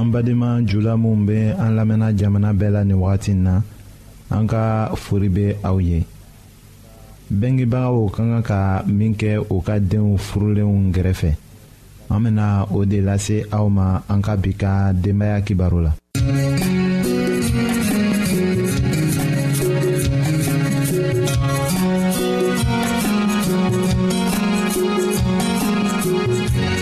an badenma jula minw be an lamɛnna jamana bɛɛ la nin wagati n na an ka fori be aw ye bengebagaw ka kan ka min kɛ u ka denw furulenw gɛrɛfɛ an bena o de lase aw ma an ka bi ka denbaya kibaru la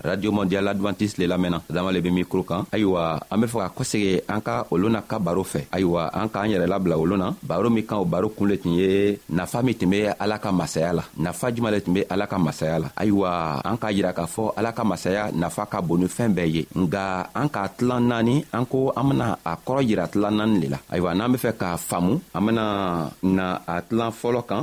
radio mondial adventiste le lamɛnna adama le be mikro kan ayiwa an be fɛ ka kosegi an ka olu na ka baro fɛ ayiwa an k'an yɛrɛ labila olu na baro min kan o baro kun le tun ye nafa min tun be ala ka masaya la nafa juman le tun be ala ka masaya la ayiwa an k'a yira k'a fɔ ala ka masaya nafa ka bon ni fɛɛn bɛɛ ye nga an k'a tilan naani an ko an bena a kɔrɔ yira tilan naani le la ayiwa n'an be fɛ k'a faamu an bena na a tilan fɔlɔ kan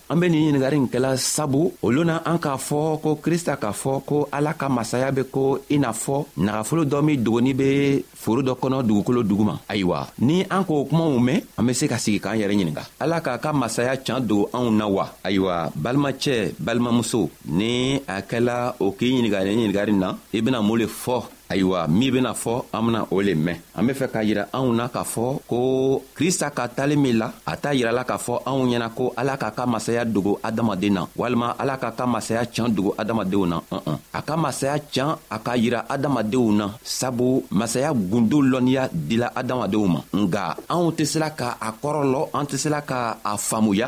an be nin ɲiningari nin kɛla sabu olu na an k'a fɔ ko krista k'a fɔ ko ala ka masaya be ko i n'a fɔ nagafolo dɔ min dogoni be foro dɔ kɔnɔ dugukolo duguma ayiwa ni an k'o kumaw mɛn an be se ka sigi k'an yɛrɛ ɲininga ala k'a ka masaya can don anw na wa ayiwa balimacɛ balimamuso ni a kɛla o k'i ɲininga ni ɲiningari na i bena mun le fɔ ayiwa min bena fɔ an bena o le mɛn an be fɛ k'a yira anw na k'a fɔ ko krista ka talen min la a t'a yirala k'a fɔ anw ɲɛna ko ala k'a ka masaya dogo adamaden na walima ala k'a ka masaya can dogo adamadenw na ɔn a ka masaya can a k'a yira adamadenw na sabu masaya gundo lɔnniya dila adamadenw ma nga anw tɛ sela ka a kɔrɔ lɔ an tɛ sela ka a faamuya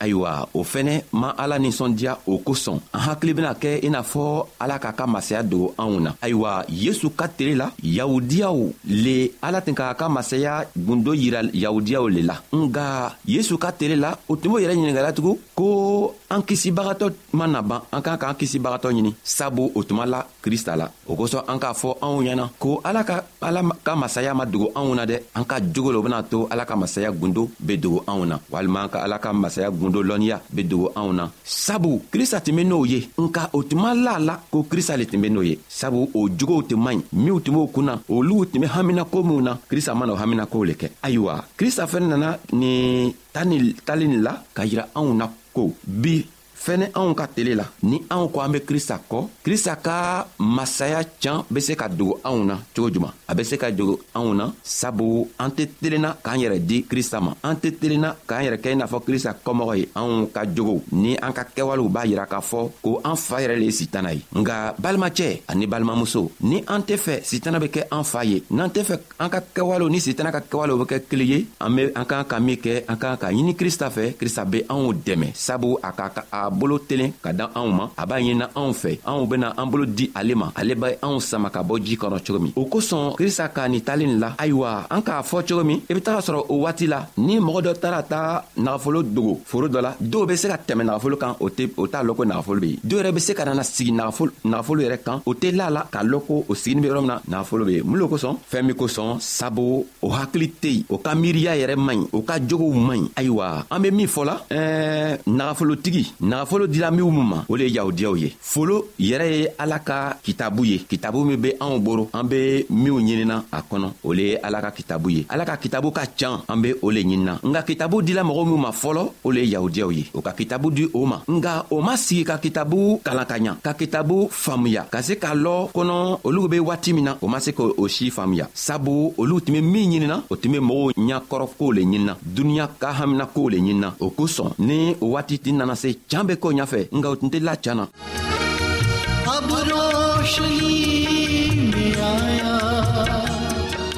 ayiwa o fɛnɛ ma ala ninsɔndiya o kosɔn an hakili bena kɛ i n'a fɔ ala k'a ka masaya dogo anw na ayiwa yesu ka tele la yahudiyaw le ala tun k'a ka masaya gundo yira yahudiyaw le la nga yesu ka tele la o tun b'o yɛrɛ ɲiningala tugun ko an kisibagatɔ ma na ban an k'an k'an kisibagatɔ ɲini sabu o tuma la krista la o kosɔn an k'a fɔ anw ɲɛna ko ala ka ala ka masaya ma dogo anw na dɛ an ka jogo la o bena to ala ka masaya gundo be dogo anw na walima ka ala ka masaya gundo lɔnniya be dogo anw na sabu krista tun be n'o ye nka o tun ma la la ko krista le tun be n'o ye sabu o jogow tun man ɲi minw tun b'o kun na oluw tun be haminako minw na krista mana o haminakow le kɛ ayiwa krista fɛnɛ nana nin tani talen la ka yira anw na ko bi fɛnɛ anw ka tele la ni anw ko an be krista kɔ krista ka masaya can be se ka dogo anw na cogo juman a be se ka dogo anw na sabu an tɛ telenna k'an yɛrɛ di krista ma an tɛ telenna k'an yɛrɛ kɛ i n'a fɔ krista kɔmɔgɔ ye anw ka jogow ni an ka kɛwalew b'a yira k'a fɔ ko an fa yɛrɛ le ye sitana ye nka balimacɛ ani balimamuso ni an tɛ fɛ sitana be kɛ an fa ye n'an tɛ fɛ an ka kɛwalew ni sitana ka kɛwalew bɛ kɛ kelen ye an be an kan ka min kɛ an kan ka ɲini krista fɛ krista be anw dɛmɛ sabu a ka a bolo telen ka dan anw ma a b'a ɲinina anw fɛ anw bena an bolo di ale ma ale be anw sama ka bɔ ji kɔnɔ cogo min o kosɔn krista ka nin tali nin la ayiwa an k'a fɔ cogo min i be taga sɔrɔ o waati la ni mɔgɔ dɔ taara ta nagafolo dogo foro dɔ la dɔw be se ka tɛmɛ nagafolo kan o tɛ o t'a lɔn ko nagafolo be yen dɔw yɛrɛ be se ka nana sigi nagafolo yɛrɛ kan o tɛ la la k'a lɔn ko o sigini be yɔrɔ min na folo be mun lo kosɔn fɛɛn min kosɔn sabu o hakili tɛ yen o ka miiriya yɛrɛ man ɲi o ka jogow man ɲi ayiwa an be min fɔ la ɛɛ nagafolotigi nagafolo dira minw ma o le ye yahudiyaw ye folo yɛrɛ ye ala ka kitabu ye kitabu min be anw boro an be minw ɲinina a kɔnɔ o le ye ala ka kitabu ye ala ka kitabu ka can an be o le ɲinina nka kitabu dila mɔgɔ minw ma fɔlɔ o le ye yahudiyaw ye o ka kitabu di o ma nka o ma sigi ka kitabu kalan ka ɲa ka kitabu faamuya ka se k'a lɔ kɔnɔ olu be waati min na o ma se k o si faamuya sabu olu tun be min ɲinina o tun be mɔgɔw ɲakɔrɔ kow le ɲinina duniɲa ka hamina kow le ɲinina o kosɔn ni o waati tin nana se can be k'o ɲafɛ nka o tun tɛ la can na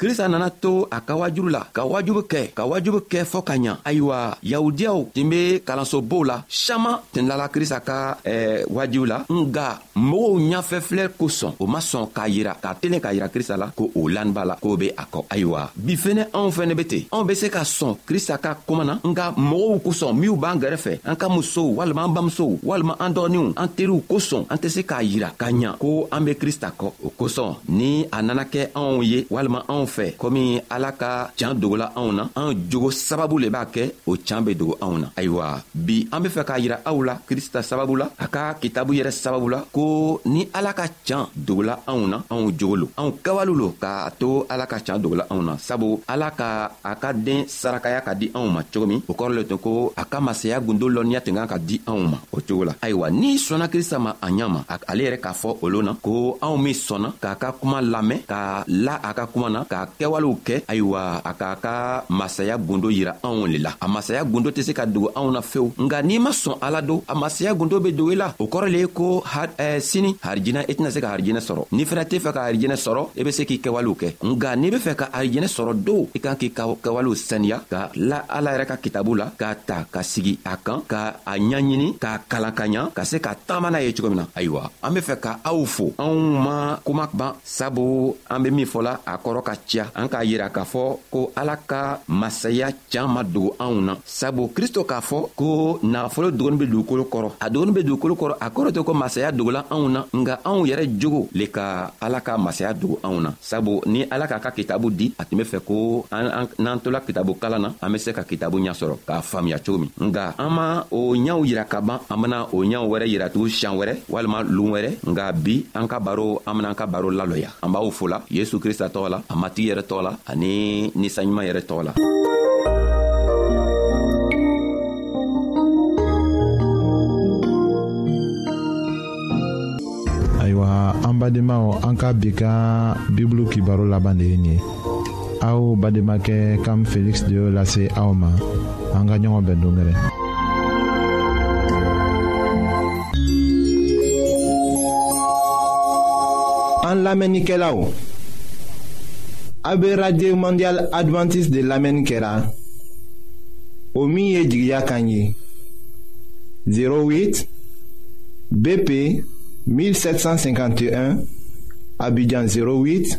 krista nana to a ka wajubu la ka wajubu kɛ ka wajubu kɛ fɔɔ ka ɲa ayiwa yahudiyaw tun be kalansobow la saman tun lala krista ka eh, wajibu la nga mɔgɔw ɲafɛfilɛ kosɔn o ma sɔn k'a yira k'a telen k'a yira krista la ko o laniba la k'o be a kɔ ayiwa bi fɛnɛ anw fɛnɛ be ten anw be se ka sɔn krista ka kɔma na nka mɔgɔw kosɔn minw b'an gɛrɛfɛ an ka musow walima an bamusow walima an dɔgɔninw an teriw kosɔn an tɛ se k'a yira ka ɲa ko an be krista kɔ o kosɔn ni a nana kɛ anw ye walima anw fɛ komi ala ka can dogola anw na an jogo sababu le b'a kɛ o can be dogo anw na ayiwa bi an be fɛ k'a yira aw la krista sababu la a ka kitabu yɛrɛ sababu la ko ni ala ka can dogola anw na anw jogo lo anw kawali lo k'a to ala ka can dogola anw na sabu ala ka a ka den sarakaya ka di anw ma cogo min o kɔrɔ le to ko a ka masaya gundo lɔnniya tun kan ka di anw ma o cogo la ayiwa n'i sɔnna krista ma a ɲa ma ale yɛrɛ k'a fɔ olu na ko anw min sɔnna k'a ka kuma lamɛn k'a la a ka kuma na k'a kɛwalew kɛ ayiwa a k'a ka masaya gundo yira anw le la a masaya gundo tɛ se ka dogo anw na fewu nka n'i ma sɔn ala don a masaya gundo bɛ dogo i la o kɔrɔ le ye ko eh, sini harijinɛ i tɛna se ka harijinɛ sɔrɔ n'i fana tɛ fɛ ka harijinɛ sɔrɔ i bɛ se k'i kɛwalew kɛ nka n'i bɛ fɛ ka harijinɛ sɔrɔ don i kan k'i ka kɛwalew saniya ka la ala yɛrɛ ka kitabu la k'a ta ka sigi a kan ka a ɲaɲini k'a kalan ka ɲa ka se ka taama n'a ye cogo min na ayiwa an be fɛ ka aw fo anw ma kuma ban sabu an be min fɔla a kɔrɔ ka ciya an k'a yira k'a fɔ ko ala ka masaya caaman dogo anw na sabu kristo k'a fɔ ko nagafolo dogoni be dugukolo kɔrɔ a dogoni be dugukolo kɔrɔ a kɔrɔ tɛ ko masaya dogola anw na nka anw yɛrɛ jogo le ka ala ka masaya dogo anw na sabu ni ala k'a ka kitabu di a tun be fɛ ko n'an tola kitabu kalan na an be se ka kitabu ɲa sɔrɔ k'a faamiya cogo min nka an ma o ɲaw yira ka ban an bena o ɲaw wɛrɛ yiratugu siɲan wɛrɛ walima loon wɛrɛ nka bi an ka baro an benaan ka baro lalɔya an b'aw fola yesu krista tɔgɔ la a matigi yɛrɛ tɔgɔ la ani ninsanɲuman yɛrɛ tɔgɔ la ayiwa an badenmaw an ka bi ka bibulu kibaro laban de ye nin ye aw bademakɛ kam feliksi de y'o lase aw ma an ka ɲɔgɔn bɛn dongɛrɛ an lamɛnnikɛlaw a be radio mondial adventiste de lamɛnni kɛra o min ye jigiya kan ye 08 BP 1751 Abidjan 08